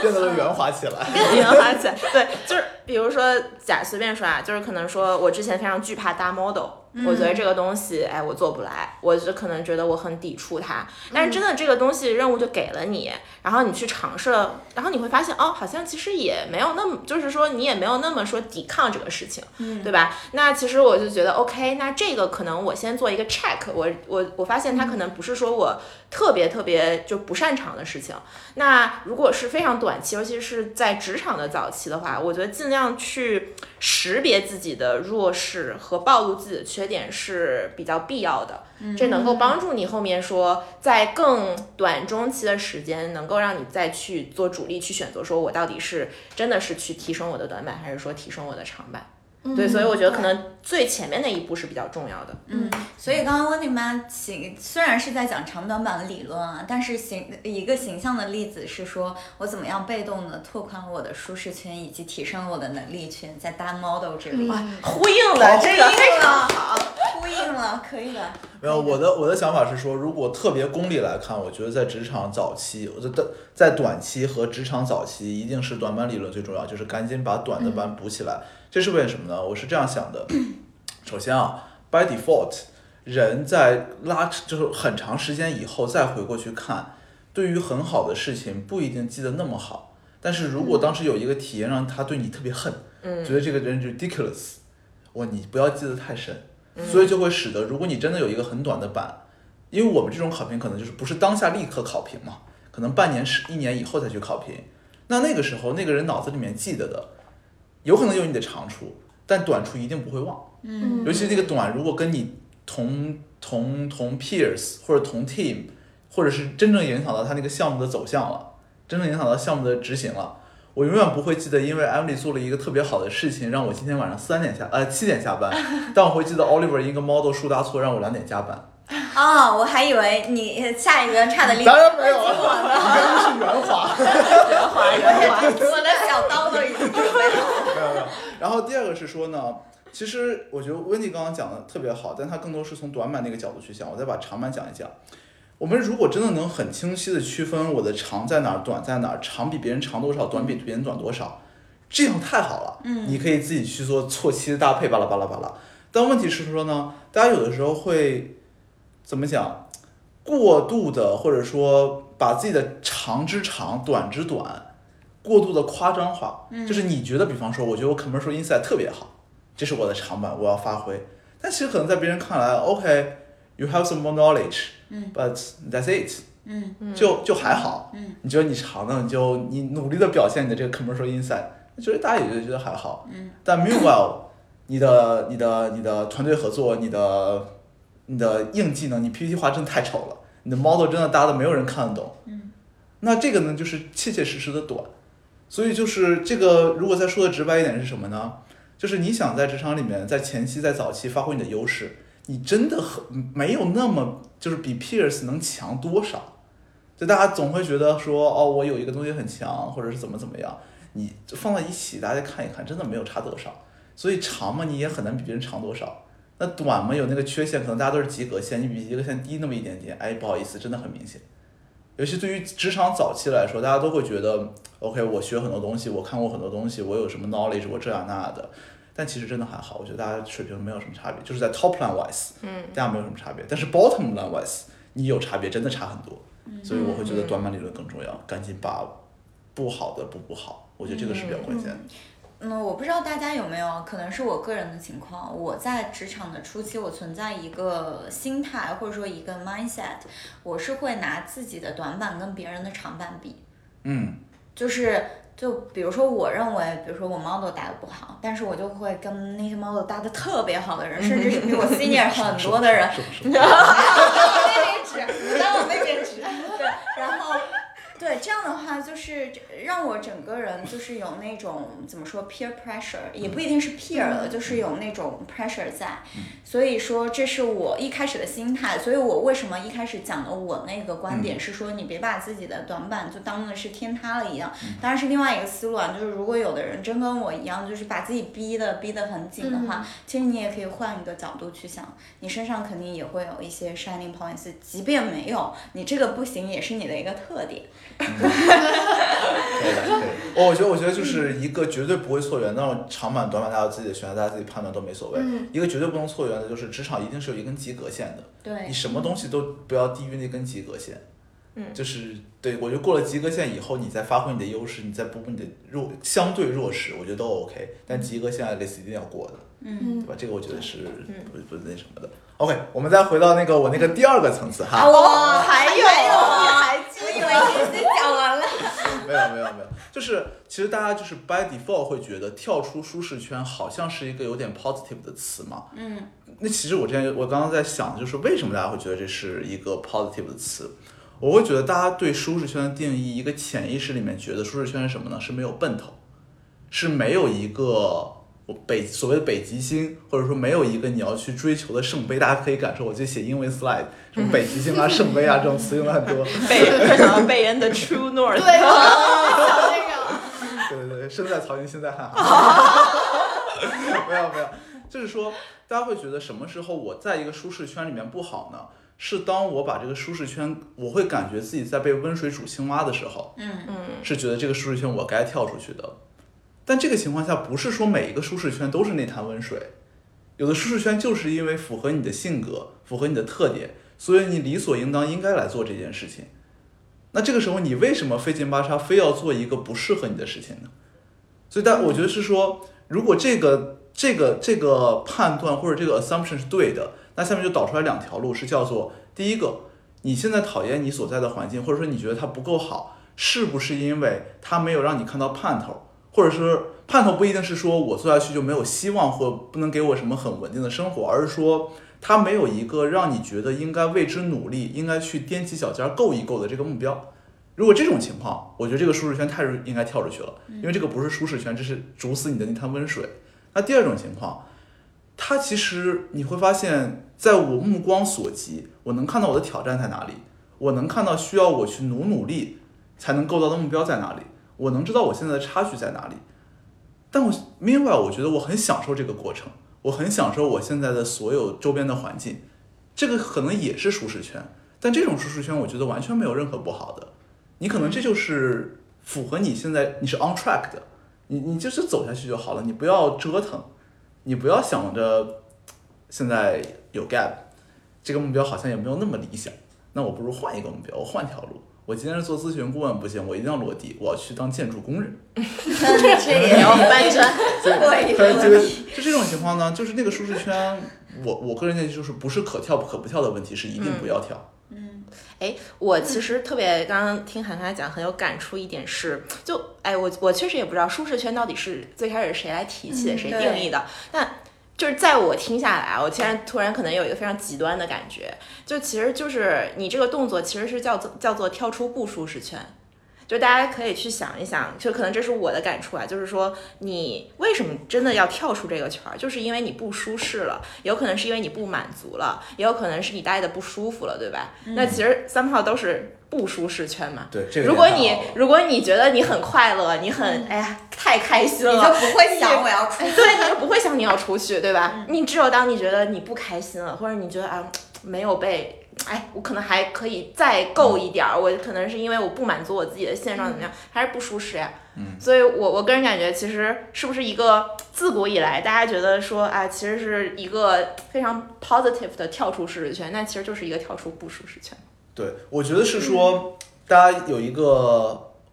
变得圆滑起来。更圆滑起来。对，就是比如说，假随便说啊，就是可能说我之前非常惧怕大 model，、我觉得这个东西，哎，我做不来，我就可能觉得我很抵触它。但是真的这个东西任务就给了你，然后你去尝试了，然后你会发现，哦，好像其实也没有那么，就是说你也没有那么说抵抗这个事情，嗯对吧？那其实我就觉得 OK，那这个可能我先做一个 check，我我我发现它可能不是说我特别特别就不擅长的事情。那如果是非常短期，尤其是在职场的早期的话，我觉得尽量去识别自己的弱势和暴露自己的缺点是比较必要的。这能够帮助你后面说，在更短中期的时间，能够让你再去做主力去选择，说我到底是真的是去提升我的短板，还是说提升我的长板。对，所以我觉得可能最前面那一步是比较重要的。嗯，所以刚刚温妮妈形虽然是在讲长短板的理论啊，但是形一个形象的例子是说我怎么样被动的拓宽我的舒适圈，以及提升我的能力圈，在搭 model 这里。嗯呼应了这个非常好。呼应了，可以的。没有，我的我的想法是说，如果特别功利来看，我觉得在职场早期，我觉得在短期和职场早期，一定是短板理论最重要，就是赶紧把短的板补起来。这是为什么呢？我是这样想的，首先啊，by default，人在拉就是很长时间以后再回过去看，对于很好的事情不一定记得那么好。但是如果当时有一个体验让他对你特别恨，嗯觉得这个人 ridiculous，哇，你不要记得太深，所以就会使得如果你真的有一个很短的板，因为我们这种考评可能就是不是当下立刻考评嘛，可能半年是一年以后再去考评，那那个时候那个人脑子里面记得的，有可能有你的长处，但短处一定不会忘。嗯尤其是那个短，如果跟你同同同 peers 或者同 team，或者是真正影响到他那个项目的走向了，真正影响到项目的执行了，我永远不会记得，因为 Emily 做了一个特别好的事情，让我今天晚上三点下呃七点下班，但我会记得 Oliver 一个 model 树大错让我两点加班。哦，我还以为你下一个差的例子当然没有了，我你刚刚是 圆滑。圆滑圆 滑。我的小刀都已经准备好了。没有没有。然后第二个是说呢，其实我觉得温迪刚刚讲的特别好，但他更多是从短板那个角度去想。我再把长板讲一讲。我们如果真的能很清晰的区分我的长在哪儿，短在哪儿，长比别人长多少，短比别人短多少，这样太好了。嗯你可以自己去做错期的搭配，巴拉巴拉巴拉。但问题是说呢，大家有的时候会怎么讲？过度的，或者说把自己的长之长，短之短，过度的夸张化。嗯就是你觉得，比方说，我觉得我 commercial insight 特别好，这是我的长板，我要发挥。但其实可能在别人看来，OK，you、have some more knowledge，嗯，but that's it，嗯就就还好。嗯你觉得你长呢，你就你努力的表现你的这个 commercial insight，觉得大家也就觉得还好。嗯但 meanwhile，你的你的你的团队合作，你的你的硬技能，你 PPT 画真的太丑了，你的 model 真的搭的没有人看得懂。嗯那这个呢就是切切实实的短。所以就是这个，如果再说的直白一点是什么呢？就是你想在职场里面，在前期在早期发挥你的优势，你真的很没有那么就是比 peers 能强多少。就大家总会觉得说，哦，我有一个东西很强，或者是怎么怎么样，你放在一起，大家看一看，真的没有差多少。所以长嘛，你也很难比别人长多少。那短嘛，有那个缺陷，可能大家都是及格线，你比及格线低那么一点点，哎，不好意思，真的很明显。尤其对于职场早期来说，大家都会觉得，OK，我学很多东西，我看过很多东西，我有什么 knowledge，我这样那的。但其实真的还好，我觉得大家水平没有什么差别，就是在 top line wise，嗯，大家没有什么差别。但是 bottom line wise，你有差别，真的差很多。所以我会觉得短板理论更重要，赶紧把不好的补补好，我觉得这个是比较关键的。嗯，我不知道大家有没有，可能是我个人的情况。我在职场的初期，我存在一个心态或者说一个 mindset，我是会拿自己的短板跟别人的长板比。嗯，就是就比如说，我认为，比如说我 model 打的不好，但是我就会跟那些 model 搭的特别好的人，甚至是比我 senior 很多的人，是不是？当我那边指，当我那边指，对，然后。对，这样的话就是让我整个人就是有那种怎么说 peer pressure，也不一定是 peer 了，就是有那种 pressure 在。所以说这是我一开始的心态。所以我为什么一开始讲的我那个观点是说，你别把自己的短板就当的是天塌了一样。当然是另外一个思路啊，就是如果有的人真跟我一样，就是把自己逼的逼得很紧的话，其实你也可以换一个角度去想，你身上肯定也会有一些 shining points，即便没有，你这个不行也是你的一个特点。可以的，可以。我我觉得，我觉得就是一个绝对不会错缘，那种长板、短板，大家有自己的选择，大家自己判断都没所谓。嗯一个绝对不能错缘的，就是职场一定是有一根及格线的，对你，什么东西都不要低于那根及格线。嗯就是对我觉得过了及格线以后，你再发挥你的优势，你再补补你的弱相对弱势，我觉得都 OK。但及格线 at least 一定要过的，嗯。对吧？这个我觉得是不不那什么的。OK，我们再回到那个我那个第二个层次哈。哇，还有还有，还我已经讲完了。没有没有没有，就是其实大家就是 by default 会觉得跳出舒适圈好像是一个有点 positive 的词嘛。嗯那其实我之前我刚刚在想，就是为什么大家会觉得这是一个 positive 的词？我会觉得大家对舒适圈的定义，一个潜意识里面觉得舒适圈是什么呢？是没有奔头，是没有一个北所谓的北极星，或者说没有一个你要去追求的圣杯。大家可以感受，我就写英文 slide，什么北极星啊、圣杯啊这种词用的很多。贝特想要贝恩的 True North，对，那个。对对对，身在曹营心在汉 啊。没有没有，就是说，大家会觉得什么时候我在一个舒适圈里面不好呢？是当我把这个舒适圈，我会感觉自己在被温水煮青蛙的时候，嗯嗯是觉得这个舒适圈我该跳出去的。但这个情况下，不是说每一个舒适圈都是那潭温水，有的舒适圈就是因为符合你的性格，符合你的特点，所以你理所应当应该来做这件事情。那这个时候，你为什么费劲巴叉非要做一个不适合你的事情呢？所以，但我觉得是说，如果这个这个这个判断或者这个 assumption 是对的，那下面就导出来两条路，是叫做第一个，你现在讨厌你所在的环境，或者说你觉得它不够好，是不是因为它没有让你看到盼头，或者是盼头不一定是说我做下去就没有希望或不能给我什么很稳定的生活，而是说它没有一个让你觉得应该为之努力、应该去踮起脚尖够一够的这个目标。如果这种情况，我觉得这个舒适圈太应该跳出去了，因为这个不是舒适圈，这是煮死你的那滩温水。那第二种情况，它其实你会发现，在我目光所及，我能看到我的挑战在哪里，我能看到需要我去努努力才能够到的目标在哪里，我能知道我现在的差距在哪里。但我 meanwhile，我觉得我很享受这个过程，我很享受我现在的所有周边的环境，这个可能也是舒适圈，但这种舒适圈我觉得完全没有任何不好的。你可能这就是符合你现在你是 on track 的，你你就是走下去就好了，你不要折腾，你不要想着现在有 gap，这个目标好像也没有那么理想，那我不如换一个目标，我换条路。我今天是做咨询顾问不行，我一定要落地，我要去当建筑工人。这也要搬砖，对对，这 个就这种情况呢，就是那个舒适圈，我我个人建议就是不是可跳不可不跳的问题，是一定不要跳。嗯哎，我其实特别刚刚听涵涵讲很有感触一点是，就哎我我确实也不知道舒适圈到底是最开始谁来提起的，嗯谁定义的，但。就是在我听下来啊，我突然突然可能有一个非常极端的感觉，就其实就是你这个动作其实是叫做叫做跳出不舒适圈，就大家可以去想一想，就可能这是我的感触啊，就是说你为什么真的要跳出这个圈儿，就是因为你不舒适了，有可能是因为你不满足了，也有可能是你待的不舒服了，对吧？那其实三炮都是不舒适圈嘛。对，这个如果你如果你觉得你很快乐，你很哎呀太开心了你就，不会想我要出去。对，你就不会想你要出去，对吧？你只有当你觉得你不开心了，或者你觉得啊没有被，哎，我可能还可以再够一点儿，我可能是因为我不满足我自己的现状怎么样，还是不舒适呀。嗯所以我我个人感觉，其实是不是一个自古以来大家觉得说啊，其实是一个非常 positive 的跳出舒适圈，那其实就是一个跳出不舒适圈。对，我觉得是说，大家有一个，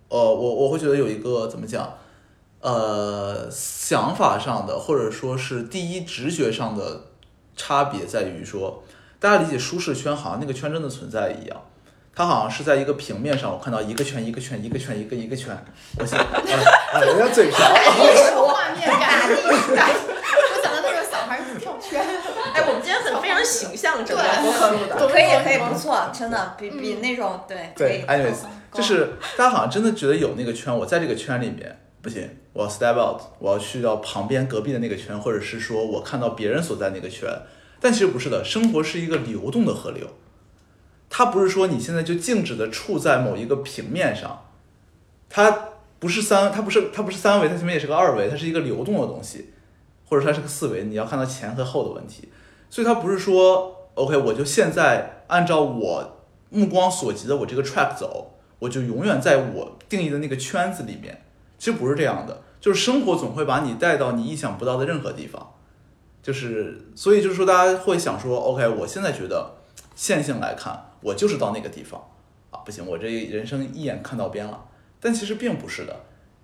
呃，我我会觉得有一个怎么讲，呃，想法上的，或者说是第一直觉上的差别在于说，大家理解舒适圈好像那个圈真的存在一样，它好像是在一个平面上，我看到一个圈一个圈一个圈一个一个圈，我想，啊啊，人家嘴瓢，画面感，形象，整个对。播客录的。可以可以，不错，真的比比嗯。那种对对，anyways，就是大家好像真的觉得有那个圈，我在这个圈里面不行，我要 step out，我要去到旁边隔壁的那个圈，或者是说我看到别人所在那个圈，但其实不是的，生活是一个流动的河流，它不是说你现在就静止的处在某一个平面上，它不是三，它不是它不是三维，它前面也是个二维，它是一个流动的东西，或者它是个四维，你要看到前和后的问题，所以它不是说 OK，我就现在按照我目光所及的我这个 track 走，我就永远在我定义的那个圈子里面。其实不是这样的，就是生活总会把你带到你意想不到的任何地方。就是，所以就是说，大家会想说，OK，我现在觉得线性来看，我就是到那个地方啊，不行，我这人生一眼看到边了。但其实并不是的，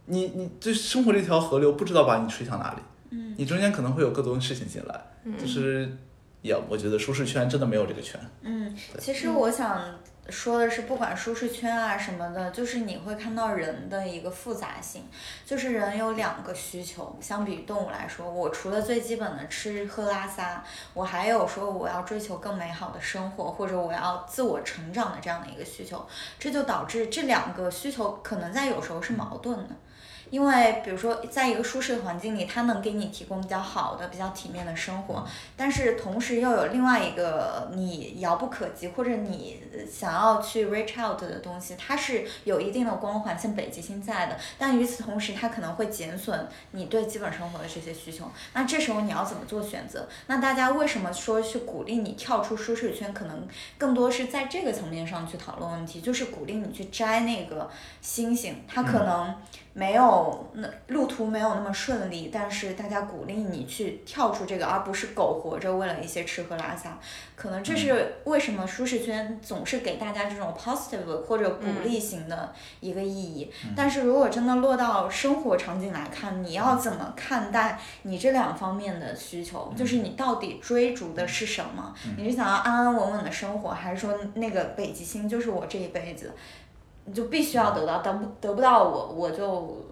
你你这生活这条河流不知道把你吹向哪里，嗯，你中间可能会有各种事情进来，就是，也我觉得舒适圈真的没有这个圈。嗯，其实我想说的是，不管舒适圈啊什么的，就是你会看到人的一个复杂性，就是人有两个需求，相比于动物来说，我除了最基本的吃喝拉撒，我还有说我要追求更美好的生活，或者我要自我成长的这样的一个需求，这就导致这两个需求可能在有时候是矛盾的。因为比如说，在一个舒适的环境里，它能给你提供比较好的、比较体面的生活，但是同时又有另外一个你遥不可及或者你想要去 reach out 的东西，它是有一定的光环，像北极星在的，但与此同时，它可能会减损你对基本生活的这些需求。那这时候你要怎么做选择？那大家为什么说去鼓励你跳出舒适圈？可能更多是在这个层面上去讨论问题，就是鼓励你去摘那个星星，它可能没有那路途没有那么顺利，但是大家鼓励你去跳出这个，而不是苟活着为了一些吃喝拉撒。可能这是为什么舒适圈总是给大家这种 positive 或者鼓励型的一个意义。但是如果真的落到生活场景来看，你要怎么看待你这两方面的需求？就是你到底追逐的是什么？你是想要安安稳稳的生活，还是说那个北极星就是我这一辈子？你就必须要得到，得不得不到我我就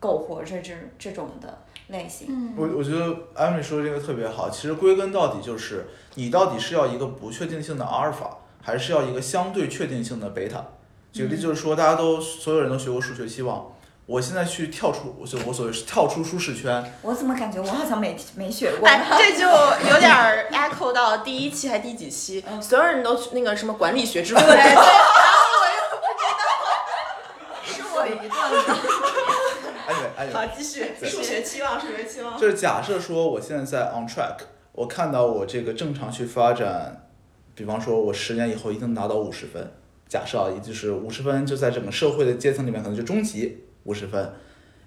苟活着这这种的类型。嗯我我觉得艾米说的这个特别好，其实归根到底就是你到底是要一个不确定性的阿尔法，还是要一个相对确定性的贝塔？举例就是说，大家都所有人都学过数学期望，我现在去跳出，我就我所谓是跳出舒适圈，我怎么感觉我好像没没学过？哎，这就有点儿 echo 到第一期还第几期，所有人都那个什么管理学之 父，对对，是我一段。好，继续数学期望，数学期望。就是假设说我现在在 on track，我看到我这个正常去发展，比方说我十年以后一定拿到五十分，假设啊，也就是五十分就在整个社会的阶层里面可能就中级五十分，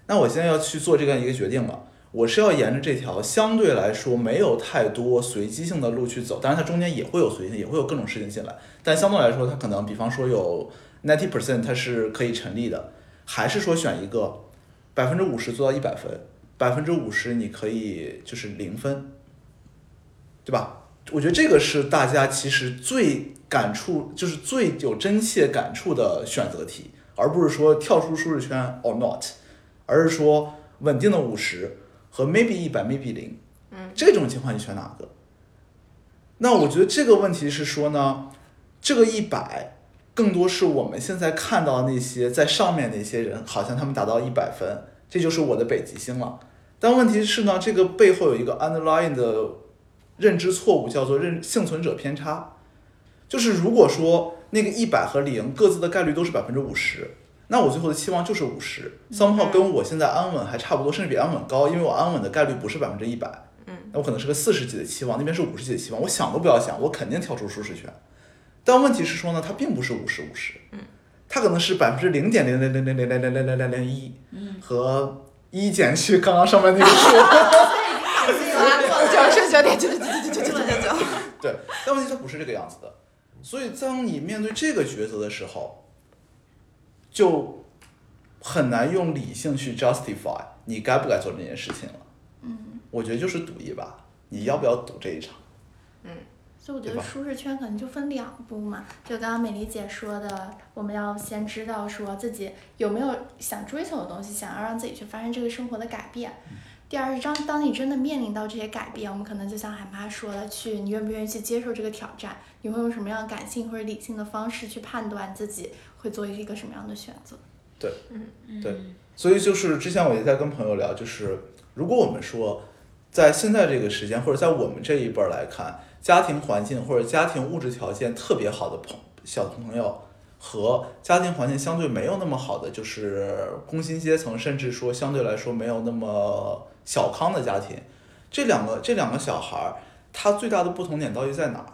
那我现在要去做这样一个决定了。我是要沿着这条相对来说没有太多随机性的路去走，当然它中间也会有随机性，也会有各种事情进来，但相对来说它可能比方说有 ninety percent 它是可以成立的，还是说选一个百分之五十做到一百分，百分之五十你可以就是零分，对吧？我觉得这个是大家其实最感触，就是最有真切感触的选择题，而不是说跳出舒适圈 or not，而是说稳定的五十和 maybe 一百 maybe 零，嗯，这种情况你选哪个？那我觉得这个问题是说呢，这个一百更多是我们现在看到那些在上面那些人，好像他们达到一百分，这就是我的北极星了。但问题是呢，这个背后有一个 underlying 的认知错误，叫做认幸存者偏差。就是如果说那个一百和零各自的概率都是百分之五十，那我最后的期望就是五十。somehow 跟我现在安稳还差不多，甚至比安稳高，因为我安稳的概率不是百分之一百，嗯，那我可能是个四十几的期望，那边是五十几的期望，我想都不要想，我肯定跳出舒适圈。但问题是说呢，它并不是五十五十，嗯，它可能是百分之零点零零零零零零零零零零零一，嗯，和一减去刚刚上面那个数。九十九点九九九九九九九九。对，但问题它不是这个样子的，所以当你面对这个抉择的时候，就很难用理性去 justify 你该不该做这件事情了。嗯，我觉得就是赌一把，你要不要赌这一场？所以我觉得舒适圈可能就分两步嘛，就刚刚美丽姐说的，我们要先知道说自己有没有想追求的东西，想要让自己去发生这个生活的改变。第二是当当你真的面临到这些改变，我们可能就像海妈说的，去你愿不愿意去接受这个挑战？你会用什么样感性或者理性的方式去判断自己会做一个什么样的选择？对，嗯对，所以就是之前我也在跟朋友聊，就是如果我们说在现在这个时间，或者在我们这一辈儿来看，家庭环境或者家庭物质条件特别好的朋小朋友，和家庭环境相对没有那么好的，就是工薪阶层，甚至说相对来说没有那么小康的家庭，这两个这两个小孩儿，他最大的不同点到底在哪？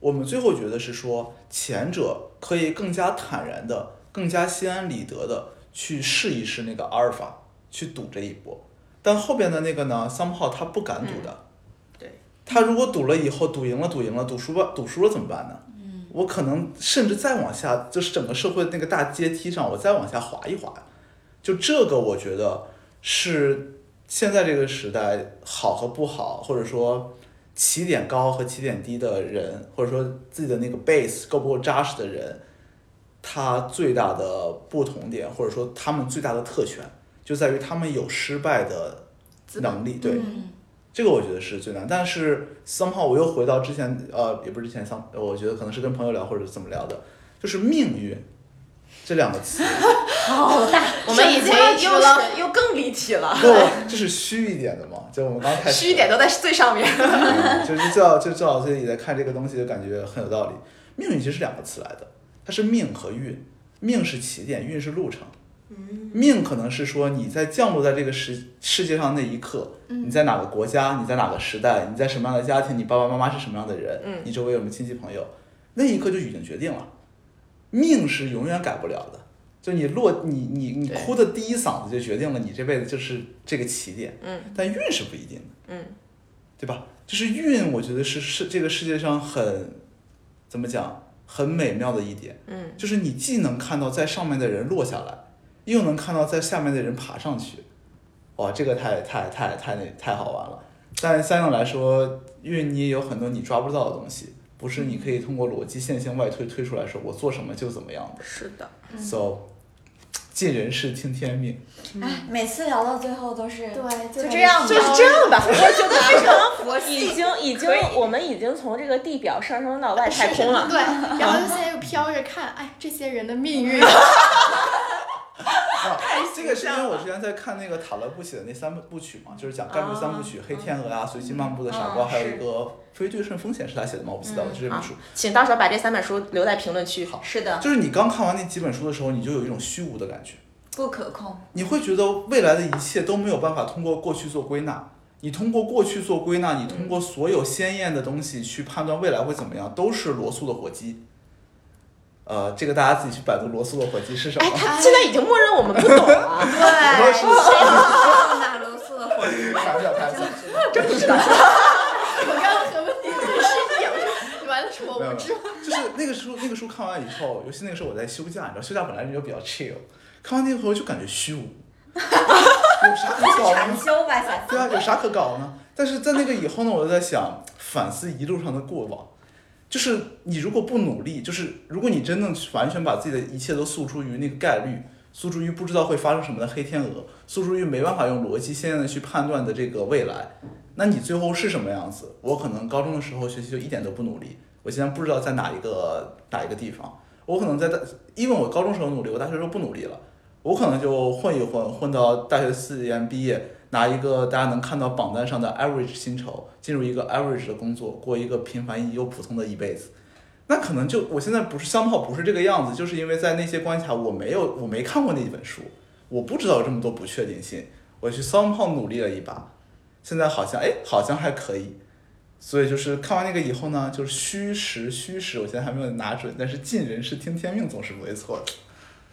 我们最后觉得是说，前者可以更加坦然的、更加心安理得的去试一试那个阿尔法，去赌这一波。但后边的那个呢，somehow 他不敢赌的。对。他如果赌了以后，赌赢了，赌赢了，赌输了，赌输了怎么办呢？嗯。我可能甚至再往下，就是整个社会那个大阶梯上，我再往下滑一滑。就这个，我觉得是现在这个时代好和不好，或者说起点高和起点低的人，或者说自己的那个 base 够不够扎实的人，他最大的不同点，或者说他们最大的特权，就在于他们有失败的能力。对，嗯这个我觉得是最难。但是 somehow 我又回到之前，呃，也不是之前 some，我觉得可能是跟朋友聊或者怎么聊的，就是命运这两个词。好大，我们已经又又更立体了，不，这是虚一点的嘛？就我们刚开始虚一点都在最上面。嗯就是赵就赵老师也在看这个东西，就感觉很有道理。命运其实是两个词来的，它是命和运，命是起点，运是路程。命可能是说你在降落在这个世世界上那一刻，嗯你在哪个国家，你在哪个时代，你在什么样的家庭，你爸爸妈妈是什么样的人，嗯你周围有什么亲戚朋友，那一刻就已经决定了。命是永远改不了的，就你落你你你哭的第一嗓子就决定了你这辈子就是这个起点，嗯但运是不一定的。嗯对吧？就是运，我觉得是是这个世界上很怎么讲很美妙的一点，嗯就是你既能看到在上面的人落下来，又能看到在下面的人爬上去，哇，这个太太太太那太好玩了。但相应来说，因为你也有很多你抓不到的东西，不是你可以通过逻辑线性外推推出来说我做什么就怎么样的。是的，So，尽人事听天命。哎，每次聊到最后都是对，就这样吧就是这样吧。我觉得非常佛系已经已经我们已经从这个地表上升到外太空了。对，然后就现在又飘着看，哎，这些人的命运。在看那个塔勒布写的那三部曲嘛，就是讲干部三部曲，黑天鹅》啊，《随机漫步的傻瓜》，嗯还有一个《非对称风险》是他写的吗？我不记得了，就这本书。请到时候把这三本书留在评论区。好，是的，就是你刚看完那几本书的时候，你就有一种虚无的感觉，不可控。你会觉得未来的一切都没有办法通过过去做归纳。你通过过去做归纳，你通过所有鲜艳的东西去判断未来会怎么样，都是罗素的火鸡。呃，这个大家自己去百度罗素的火鸡是什么哎，。他 现在已经默认我们不懂了。对，谁知道哪罗素的火鸡？开玩笑，开玩笑。真不知道。我刚刚和问题是一点，我说你完了是我没有无知。就是那个书，那个书看完以后，尤其那个时候我在休假，你知道休假本来就比较 chill，看完那以后就感觉虚无，有啥可搞呢？对啊，有啥可搞呢？但是在那个以后呢，我就在想反思一路上的过往，就是你如果不努力，就是如果你真正完全把自己的一切都诉诸于那个概率，诉诸于不知道会发生什么的黑天鹅，诉诸于没办法用逻辑鲜艳的去判断的这个未来，那你最后是什么样子？我可能高中的时候学习就一点都不努力，我现在不知道在哪一个哪一个地方，我可能在大，因为我高中时候努力，我大学时候不努力了，我可能就混一混，混到大学四年毕业，拿一个大家能看到榜单上的 average 薪酬，进入一个 average 的工作，过一个平凡又普通的一辈子。那可能就我现在不是香炮，不是这个样子，就是因为在那些关卡我没有我没看过那一本书，我不知道有这么多不确定性，我去香炮努力了一把，现在好像哎好像还可以，所以就是看完那个以后呢，就是虚实虚实，我现在还没有拿准，但是尽人事听天命总是不会错的。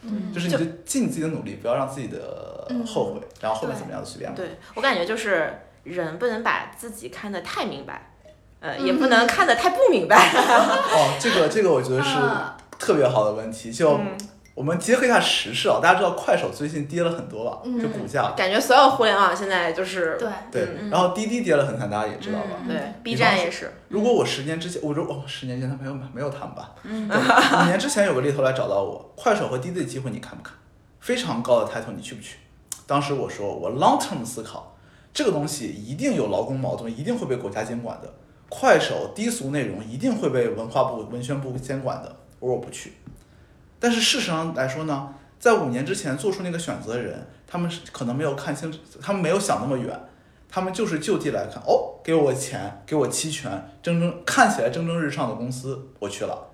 嗯就是你就尽自己的努力，不要让自己的嗯后悔，然后后面怎么样就随便了。对我感觉就是人不能把自己看得太明白，呃，也嗯不能看得太不明白。哦，这个这个我觉得是啊特别好的问题。就嗯我们结合一下时事啊，大家知道快手最近跌了很多了，嗯就股价。感觉所有互联网现在就是对，对，嗯然后滴滴跌了很惨，大家也知道吧？嗯对 B 站也是，如果我十年之前，我说哦，十年前他没有没有他们吧？嗯，五年之前有个猎头来找到我，快手和滴滴的机会你看不看？非常高的 title 你去不去？当时我说我 long term 思考，这个东西一定有劳工矛盾，一定会被国家监管的。快手低俗内容一定会被文化部、文宣部监管的。我说我不去。但是事实上来说呢，在五年之前做出那个选择的人，他们是可能没有看清，他们没有想那么远，他们就是就地来看，哦，给我钱，给我期权，蒸蒸看起来蒸蒸日上的公司，我去了。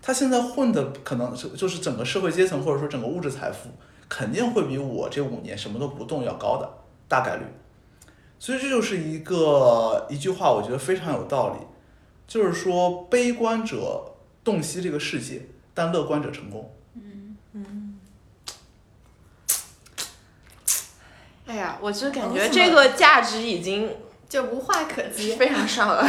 他现在混的可能是就是整个社会阶层或者说整个物质财富，肯定会比我这五年什么都不动要高的，大概率。所以这就是一个一句话，我觉得非常有道理，就是说悲观者洞悉这个世界，但乐观者成功。嗯嗯哎呀，我就感觉这个价值已经就无话可 及。非常上了。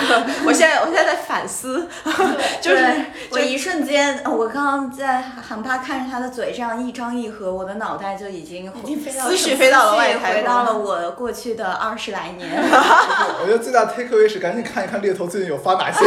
我现在我现在在反思，就是对我一瞬间，我刚刚在喊他看着他的嘴这样一张一合，我的脑袋就已经思绪飞到了外回到了我过去的二十来年。我觉得最大 take away 是赶紧看一看猎头最近有发哪些。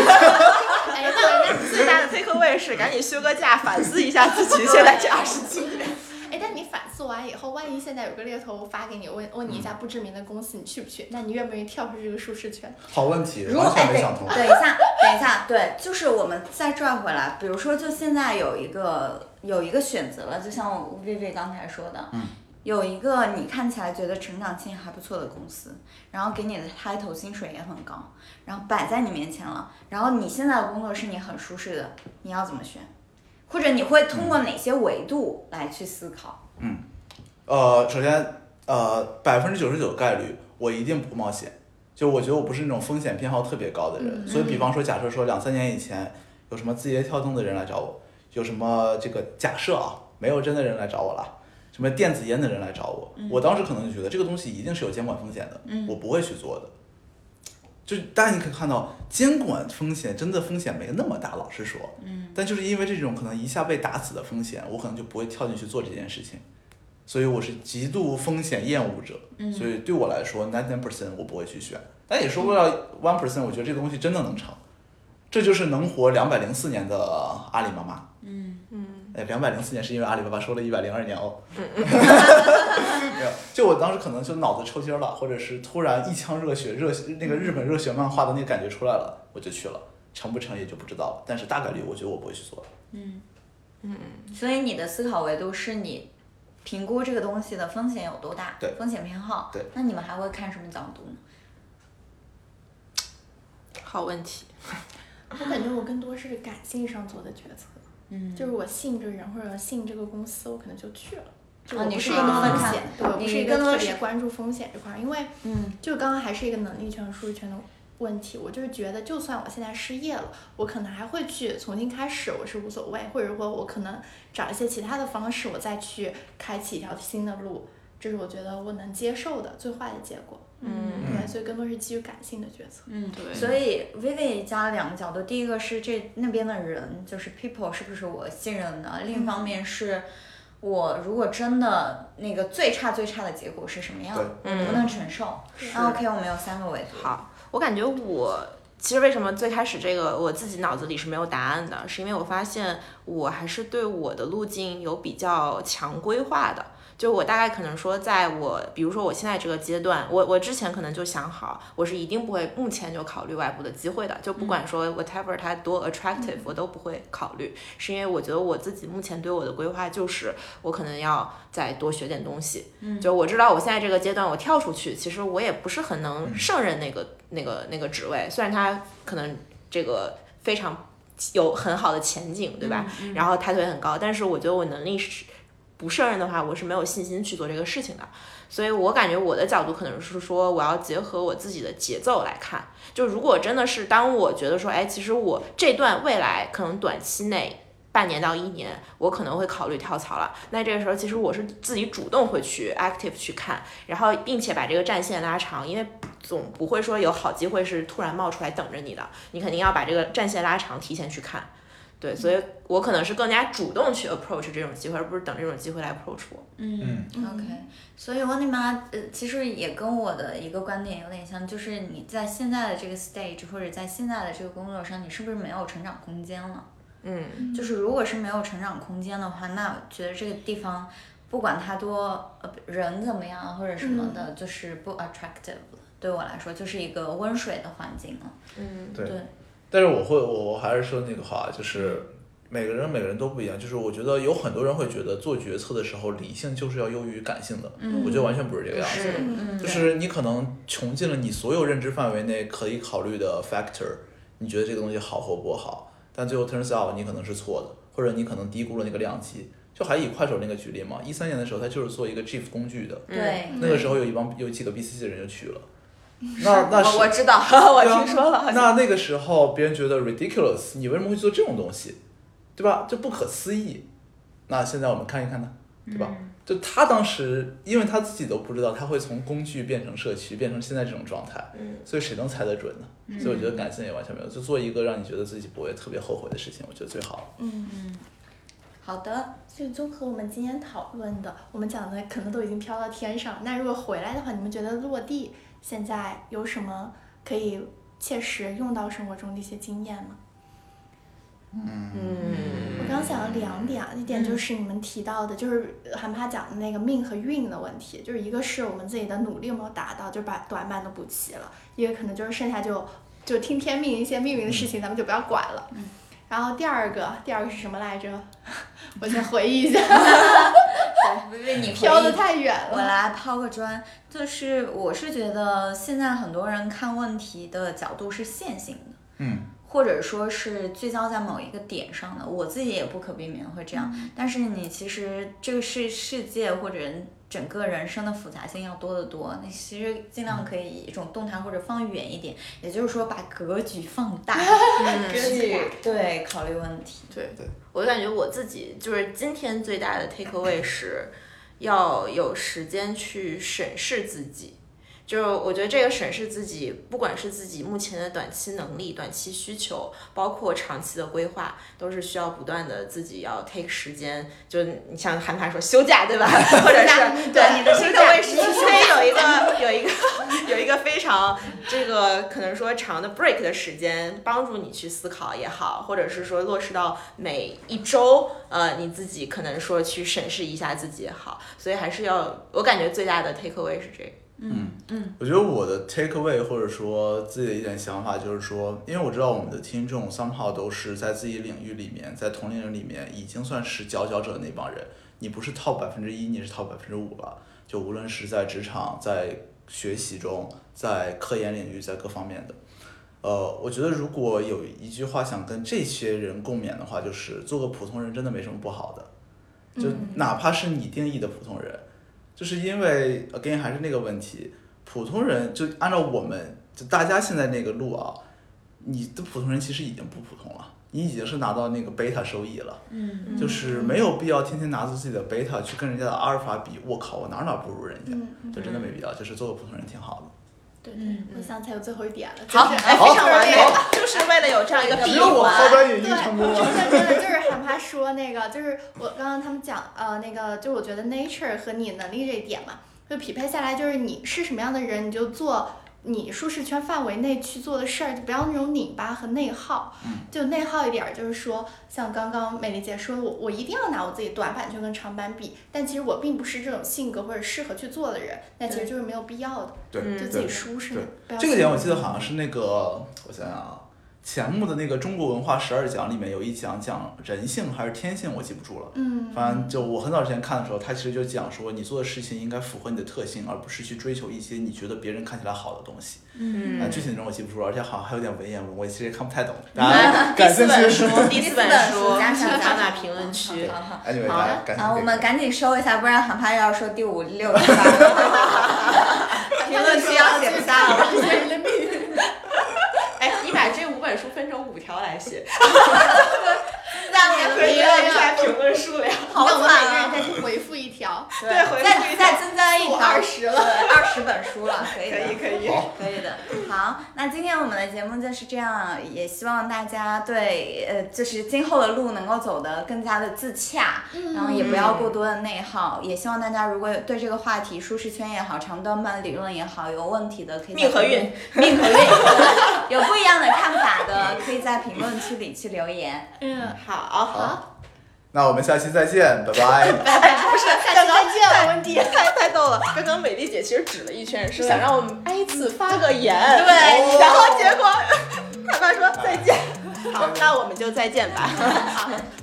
哎，那那最大的 take away 是赶紧休个假，反思一下自己现在这二十几年。哎，但你反思完以后，万一现在有个猎头发给你，问问你一家不知名的公司，你去不去？那你愿不愿意跳出这个舒适圈？好问题，如果没想通。等一下，等一下，对，就是我们再转回来，比如说，就现在有一个有一个选择了，就像薇薇刚才说的，嗯有一个你看起来觉得成长性还不错的公司，然后给你的 title 薪水也很高，然后摆在你面前了，然后你现在的工作是你很舒适的，你要怎么选？或者你会通过哪些维度来去思考？嗯呃，首先，呃，百分之九十九概率我一定不冒险。就我觉得我不是那种风险偏好特别高的人，嗯所以比方说，假设说两三年以前有什么字节跳动的人来找我，有什么这个假设啊，没有真的人来找我了，什么电子烟的人来找我，我当时可能就觉得这个东西一定是有监管风险的，嗯我不会去做的。就大家你可以看到，监管风险真的风险没那么大，老实说，嗯，但就是因为这种可能一下被打死的风险，我可能就不会跳进去做这件事情，所以我是极度风险厌恶者，嗯。所以对我来说，ninety nine percent 我不会去选，但也说不了 one percent，我觉得这个东西真的能成，这就是能活两百零四年的阿里妈妈。哎，两百零四年是因为阿里巴巴收了一百零二年哦。没有，就我当时可能就脑子抽筋儿了，或者是突然一腔热血，热血那个日本热血漫画的那个感觉出来了，我就去了，成不成也就不知道了。但是大概率我觉得我不会去做。嗯，所以你的思考维度是你评估这个东西的风险有多大，对风险偏好。对，那你们还会看什么角度呢？好问题。我感觉我更多是感性上做的决策，嗯就是我信这个人或者信这个公司，我可能就去了。就啊你是我不是一个风险，对我不是一个特别关注风险这块儿，因为嗯就刚刚还是一个能力圈和舒适圈的问题。我就是觉得，就算我现在失业了，我可能还会去重新开始，我是无所谓，或者说我可能找一些其他的方式，我再去开启一条新的路，这是我觉得我能接受的最坏的结果。嗯对，所以更多是基于感性的决策。嗯，对所以 Vivi 加了两个角度，第一个是这那边的人，就是 people 是不是我信任的，另一方面是。我如果真的那个最差最差的结果是什么样，我能不能承受？那 OK，我们有三个维度。好，我感觉我其实为什么最开始这个我自己脑子里是没有答案的，是因为我发现我还是对我的路径有比较强规划的。就我大概可能说，在我比如说我现在这个阶段，我我之前可能就想好，我是一定不会目前就考虑外部的机会的，就不管说 whatever 它多 attractive，我都不会考虑，是因为我觉得我自己目前对我的规划就是我可能要再多学点东西，就我知道我现在这个阶段我跳出去，其实我也不是很能胜任那个那个那个职位，虽然它可能这个非常有很好的前景，对吧？然后抬头也很高，但是我觉得我能力是。不胜任的话，我是没有信心去做这个事情的，所以我感觉我的角度可能是说，我要结合我自己的节奏来看。就如果真的是当我觉得说，哎，其实我这段未来可能短期内半年到一年，我可能会考虑跳槽了。那这个时候，其实我是自己主动会去 active 去看，然后并且把这个战线拉长，因为总不会说有好机会是突然冒出来等着你的，你肯定要把这个战线拉长，提前去看。对，所以我可能是更加主动去 approach 这种机会，而不是等这种机会来 approach 我。嗯，OK。所以温妮妈，呃，其实也跟我的一个观点有点像，就是你在现在的这个 stage 或者在现在的这个工作上，你是不是没有成长空间了？嗯，就是如果是没有成长空间的话，那我觉得这个地方不管它多呃人怎么样或者什么的，就是不 attractive 了。对我来说，就是一个温水的环境了。嗯，对对。但是我会，我我还是说那个话，就是每个人每个人都不一样。就是我觉得有很多人会觉得做决策的时候，理性就是要优于感性的。嗯我觉得完全不是这个样子。是，嗯，就是你可能穷尽了你所有认知范围内可以考虑的 factor，你觉得这个东西好或不好，但最后 turns out 你可能是错的，或者你可能低估了那个量级。就还以快手那个举例嘛，一三年的时候，他就是做一个 GIF 工具的，对，那个时候有一帮有几个 BCC 的人就去了。那那是我我知道，我听说了，那那个时候别人觉得 ridiculous，你为什么会去做这种东西，对吧？就不可思议。那现在我们看一看呢，对吧？就他当时，因为他自己都不知道他会从工具变成社区，变成现在这种状态，嗯所以谁能猜得准呢？所以我觉得感性也完全没有，就做一个让你觉得自己不会特别后悔的事情，我觉得最好。嗯，好的，所以综合我们今天讨论的，我们讲的可能都已经飘到天上。那如果回来的话，你们觉得落地现在有什么可以切实用到生活中的一些经验吗？嗯我刚想了两点啊，一点就是你们提到的，就是韩帕讲的那个命和运的问题，就是一个是我们自己的努力有没有达到，就把短板都补齐了；一个可能就是剩下就就听天命，一些命运的事情咱们就不要管了。然后第二个，第二个是什么来着？我先回忆一下，对，为你飘得回忆太远了。我来抛个砖，就是我是觉得现在很多人看问题的角度是线性的，嗯，或者说是聚焦在某一个点上的。我自己也不可避免会这样，但是你其实这个世世界或者整个人生的复杂性要多得多。你其实尽量可以以一种动态或者放远一点，也就是说把格局放大，去对考虑问题。对对我就感觉我自己就是今天最大的 take away 是要有时间去审视自己。就我觉得这个审视自己，不管是自己目前的短期能力、短期需求，包括长期的规划，都是需要不断的自己要 take 时间。就你像韩寒说休假，对吧？或者是对你的休假，这个位是所以有一个 有一个有一个非常这个可能说长的 break 的时间，帮助你去思考也好，或者是说落实到每一周，呃，你自己可能说去审视一下自己也好，所以还是要，我感觉最大的 take away 是这个。嗯嗯我觉得我的 take away 或者说自己的一点想法就是说，因为我知道我们的听众 somehow 都是在自己领域里面，在同龄人里面已经算是佼佼者的那帮人。你不是 top 百分之一，你是 top 百分之五了。就无论是在职场、在学习中、在科研领域、在各方面的。呃，我觉得如果有一句话想跟这些人共勉的话，就是做个普通人真的没什么不好的，就哪怕是你定义的普通人，就是因为 again 还是那个问题，普通人就按照我们就大家现在那个路啊，你的普通人其实已经不普通了，你已经是拿到那个贝塔收益了，嗯就是没有必要天天拿着自己的贝塔去跟人家的阿尔法比，我靠，我哪哪不如人家，嗯，就真的没必要，就是做个普通人挺好的。对对嗯，我想起来有最后一点了，好，就是非常完美好，就是为了有这样一个闭只有我环。对，真的真的就是害怕说那个，就是我刚刚他们讲呃那个，就我觉得 nature 和你能力这一点嘛，就匹配下来，就是你是什么样的人，你就做你舒适圈范围内去做的事儿，就不要那种拧巴和内耗。嗯就内耗一点儿，就是说，像刚刚美丽姐说，我我一定要拿我自己短板去跟长板比，但其实我并不是这种性格或者适合去做的人，那其实就是没有必要的，对嗯就自己舒适。不要这个点我记得好像是那个，我想想啊，钱穆的那个中国文化十二讲里面有一讲讲人性还是天性，我记不住了。嗯，反正就我很早之前看的时候，他其实就讲说，你做的事情应该符合你的特性，而不是去追求一些你觉得别人看起来好的东西。嗯啊，具体内容我记不住了，而且好像还有点文言文，我其实也看不太懂。大家感第四兴趣本书，第四本书，加上请加上看那评论区。好 好。我们赶紧收一下，不然很怕又要说第五、六、七、八。评论区要写不下了。这些人的命运。哎，你把这五本书分成五条来写，下面可以按一下评论数量。好那我们每个惨啊！人再去回复对，回再再增加一我条二十了。对，二十本书了，可以的。可以可以。可以的，好，那今天我们的节目就是这样，也希望大家对呃，就是今后的路能够走得更加的自洽，然后也不要过多的内耗，也希望大家如果有对这个话题舒适圈也好，长短板理论也好有问题的，可以在命和运，命和运 有不一样的看法的，可以在评论区里去留言。嗯，好。好，那我们下期再见，拜拜。拜拜 不是，下期再见了，温迪。太太逗了！刚刚美丽姐其实指了一圈，是想让我们挨次发个言，对然后结果 他爸说再见。好，那我们就再见吧，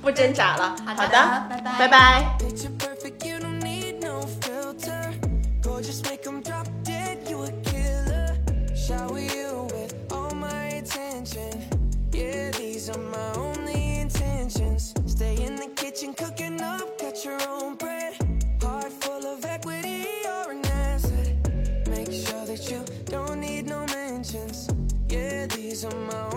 不挣扎了。好好的，拜拜拜拜。kitchen cooking up, cut your own bread. Heart full of equity, you're an asset. Make sure that you don't need no mentions. Yeah, these are my